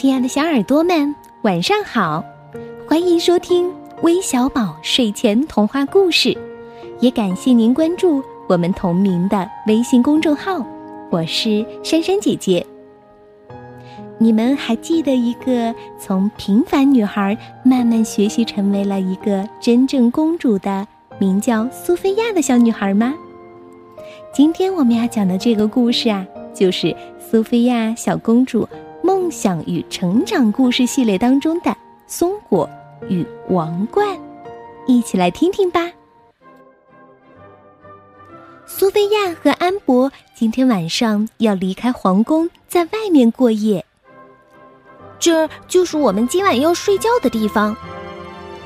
亲爱的小耳朵们，晚上好！欢迎收听微小宝睡前童话故事，也感谢您关注我们同名的微信公众号。我是珊珊姐姐。你们还记得一个从平凡女孩慢慢学习成为了一个真正公主的，名叫苏菲亚的小女孩吗？今天我们要讲的这个故事啊，就是苏菲亚小公主想与成长故事系列当中的松果与王冠，一起来听听吧。苏菲亚和安博今天晚上要离开皇宫，在外面过夜。这就是我们今晚要睡觉的地方。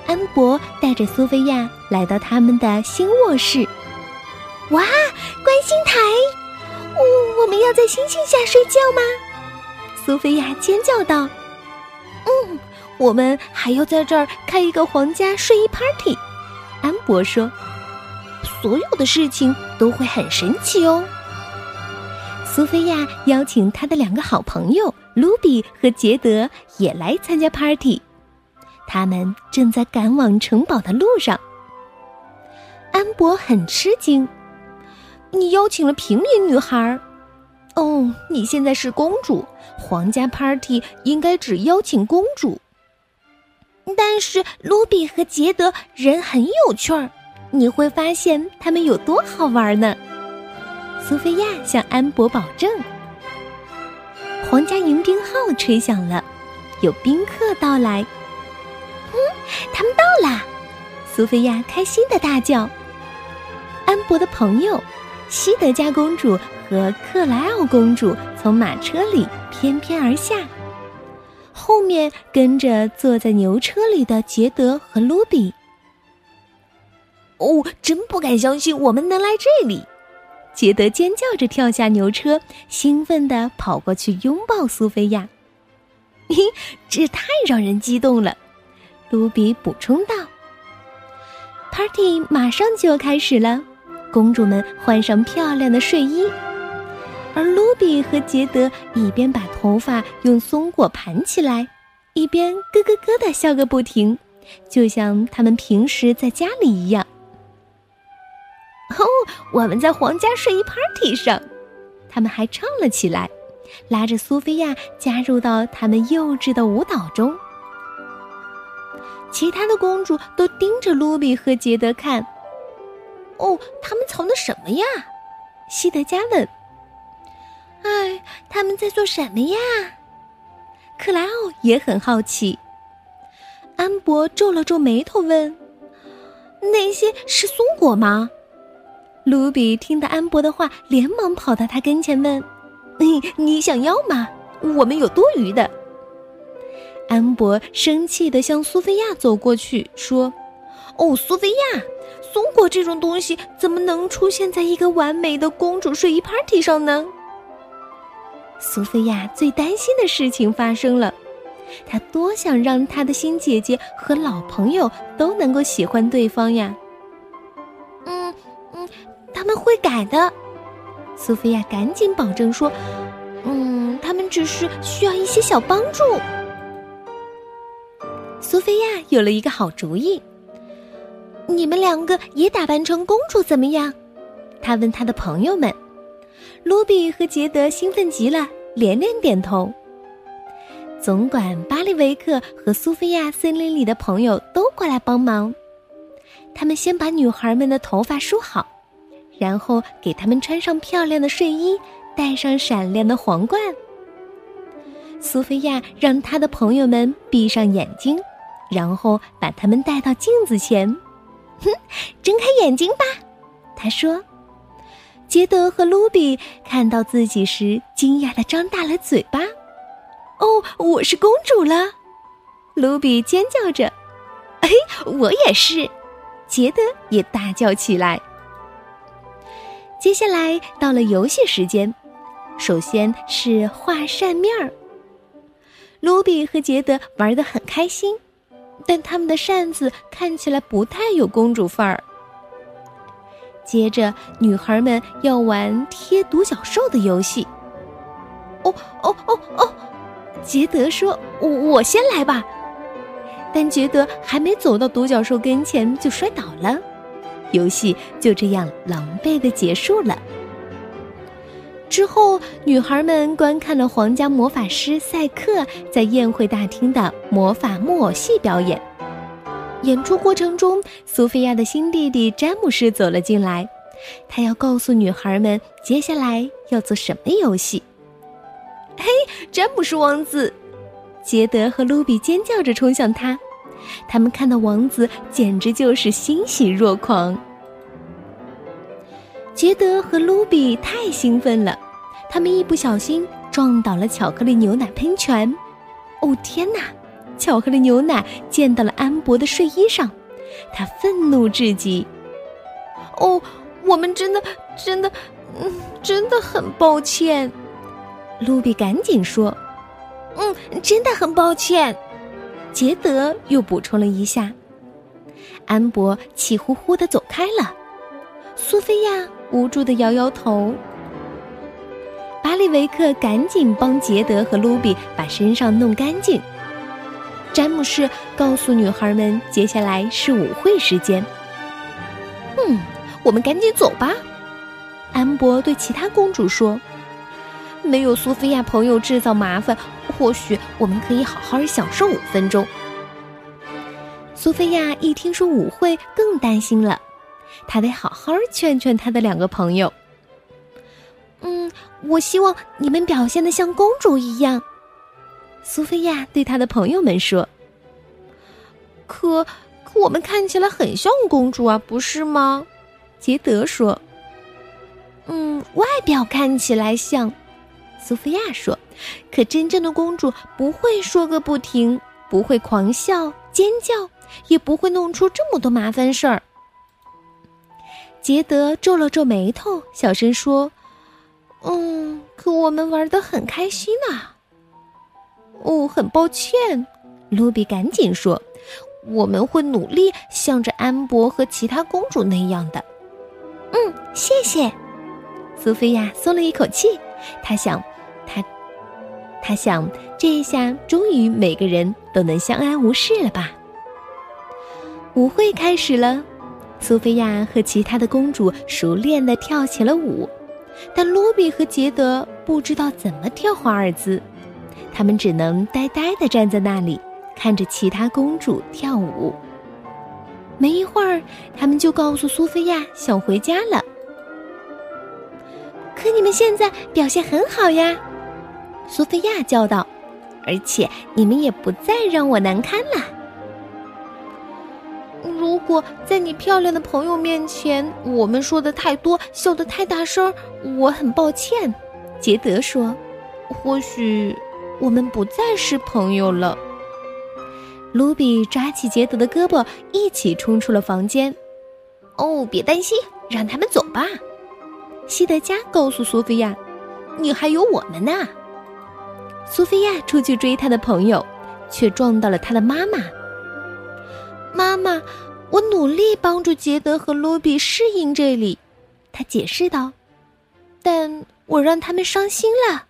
安博带着苏菲亚来到他们的新卧室。哇，观星台！哦，我们要在星星下睡觉吗？苏菲亚尖叫道：“嗯，我们还要在这儿开一个皇家睡衣 party。”安博说：“所有的事情都会很神奇哦。”苏菲亚邀请她的两个好朋友卢比和杰德也来参加 party。他们正在赶往城堡的路上。安博很吃惊。你邀请了平民女孩，哦，你现在是公主，皇家 party 应该只邀请公主。但是卢比和杰德人很有趣儿，你会发现他们有多好玩呢。苏菲亚向安博保证。皇家迎宾号吹响了，有宾客到来。嗯，他们到啦！苏菲亚开心的大叫。安博的朋友。西德加公主和克莱奥公主从马车里翩翩而下，后面跟着坐在牛车里的杰德和卢比。哦，真不敢相信我们能来这里！杰德尖叫着跳下牛车，兴奋地跑过去拥抱苏菲亚。嘿，这太让人激动了！卢比补充道：“Party 马上就要开始了。”公主们换上漂亮的睡衣，而卢比和杰德一边把头发用松果盘起来，一边咯咯咯的笑个不停，就像他们平时在家里一样。哦，我们在皇家睡衣 party 上，他们还唱了起来，拉着苏菲亚加入到他们幼稚的舞蹈中。其他的公主都盯着卢比和杰德看。哦，他们藏的什么呀？西德加问。哎，他们在做什么呀？克莱奥也很好奇。安博皱了皱眉头问：“那些是松果吗？”卢比听到安博的话，连忙跑到他跟前问：“你你想要吗？我们有多余的。”安博生气的向苏菲亚走过去说：“哦，苏菲亚。”松果这种东西怎么能出现在一个完美的公主睡衣 party 上呢？苏菲亚最担心的事情发生了，她多想让她的新姐姐和老朋友都能够喜欢对方呀。嗯嗯，他们会改的。苏菲亚赶紧保证说：“嗯，他们只是需要一些小帮助。”苏菲亚有了一个好主意。你们两个也打扮成公主怎么样？他问他的朋友们。卢比和杰德兴奋极了，连连点头。总管巴利维克和苏菲亚森林里的朋友都过来帮忙。他们先把女孩们的头发梳好，然后给她们穿上漂亮的睡衣，戴上闪亮的皇冠。苏菲亚让她的朋友们闭上眼睛，然后把他们带到镜子前。哼，睁开眼睛吧，他说。杰德和卢比看到自己时，惊讶的张大了嘴巴。哦，我是公主了！卢比尖叫着。哎，我也是！杰德也大叫起来。接下来到了游戏时间，首先是画扇面儿。卢比和杰德玩的很开心。但他们的扇子看起来不太有公主范儿。接着，女孩们要玩贴独角兽的游戏。哦哦哦哦！杰德说：“我我先来吧。”但杰德还没走到独角兽跟前就摔倒了，游戏就这样狼狈的结束了。之后，女孩们观看了皇家魔法师赛克在宴会大厅的魔法木偶戏表演。演出过程中，苏菲亚的新弟弟詹姆士走了进来，他要告诉女孩们接下来要做什么游戏。嘿，詹姆士王子！杰德和卢比尖叫着冲向他，他们看到王子简直就是欣喜若狂。杰德和卢比太兴奋了，他们一不小心撞倒了巧克力牛奶喷泉。哦天哪！巧克力牛奶溅到了安博的睡衣上，他愤怒至极。哦，我们真的、真的、嗯，真的很抱歉。卢比赶紧说。嗯，真的很抱歉，杰德又补充了一下。安博气呼呼的走开了，苏菲亚无助的摇摇头。巴里维克赶紧帮杰德和卢比把身上弄干净。詹姆士告诉女孩们，接下来是舞会时间。嗯，我们赶紧走吧。安博对其他公主说：“没有苏菲亚朋友制造麻烦。”或许我们可以好好享受五分钟。苏菲亚一听说舞会，更担心了，他得好好劝劝他的两个朋友。嗯，我希望你们表现的像公主一样。苏菲亚对她的朋友们说：“可可，我们看起来很像公主啊，不是吗？”杰德说：“嗯，外表看起来像。”苏菲亚说。可真正的公主不会说个不停，不会狂笑尖叫，也不会弄出这么多麻烦事儿。杰德皱了皱眉头，小声说：“嗯，可我们玩的很开心啊。”哦，很抱歉，卢比赶紧说：“我们会努力向着安博和其他公主那样的。”嗯，谢谢。苏菲亚松了一口气，她想，她。她想，这一下终于每个人都能相安无事了吧？舞会开始了，苏菲亚和其他的公主熟练地跳起了舞，但罗比和杰德不知道怎么跳华尔兹，他们只能呆呆地站在那里，看着其他公主跳舞。没一会儿，他们就告诉苏菲亚想回家了。可你们现在表现很好呀！苏菲亚叫道：“而且你们也不再让我难堪了。如果在你漂亮的朋友面前，我们说的太多，笑得太大声，我很抱歉。”杰德说：“或许我们不再是朋友了。”卢比抓起杰德的胳膊，一起冲出了房间。“哦，别担心，让他们走吧。”西德加告诉苏菲亚：“你还有我们呢。”苏菲亚出去追她的朋友，却撞到了她的妈妈。妈妈，我努力帮助杰德和卢比适应这里，他解释道。但我让他们伤心了。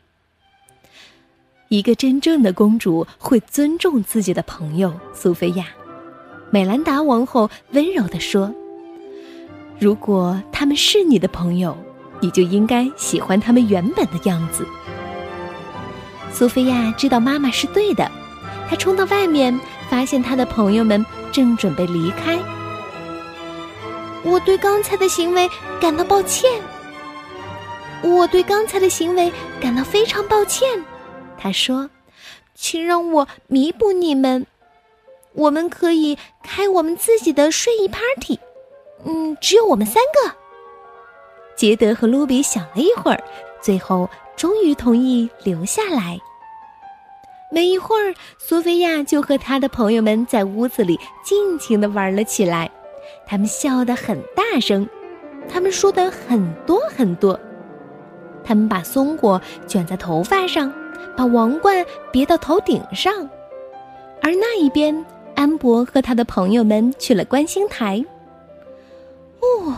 一个真正的公主会尊重自己的朋友，苏菲亚。美兰达王后温柔地说：“如果他们是你的朋友，你就应该喜欢他们原本的样子。”苏菲亚知道妈妈是对的，她冲到外面，发现她的朋友们正准备离开。我对刚才的行为感到抱歉。我对刚才的行为感到非常抱歉，他说：“请让我弥补你们。我们可以开我们自己的睡衣 party。嗯，只有我们三个。”杰德和卢比想了一会儿，最后。终于同意留下来。没一会儿，苏菲亚就和她的朋友们在屋子里尽情的玩了起来。他们笑得很大声，他们说的很多很多。他们把松果卷在头发上，把王冠别到头顶上。而那一边，安博和他的朋友们去了观星台。哦，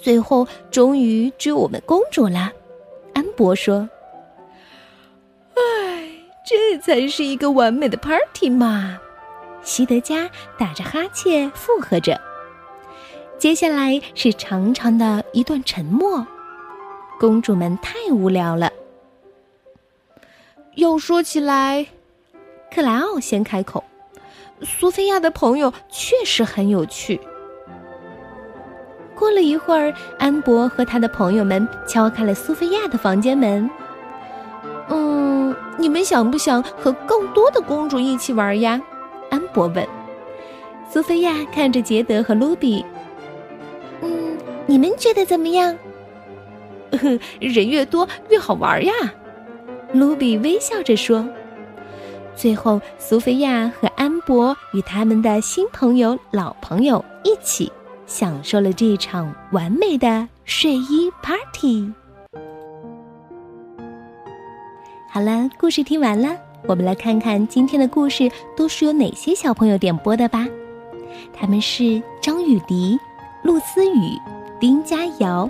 最后终于只有我们公主了。安博说：“唉，这才是一个完美的 party 嘛！西德加打着哈欠附和着。接下来是长长的一段沉默，公主们太无聊了。要说起来，克莱奥先开口：“苏菲亚的朋友确实很有趣。”过了一会儿，安博和他的朋友们敲开了苏菲亚的房间门。嗯，你们想不想和更多的公主一起玩呀？安博问。苏菲亚看着杰德和卢比。嗯，你们觉得怎么样？人越多越好玩呀。卢比微笑着说。最后，苏菲亚和安博与他们的新朋友、老朋友一起。享受了这场完美的睡衣 party。好了，故事听完了，我们来看看今天的故事都是由哪些小朋友点播的吧。他们是张雨迪、陆思雨、丁佳瑶，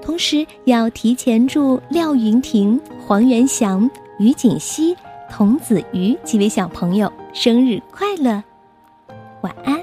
同时要提前祝廖云婷、黄元祥、于锦熙、童子瑜几位小朋友生日快乐，晚安。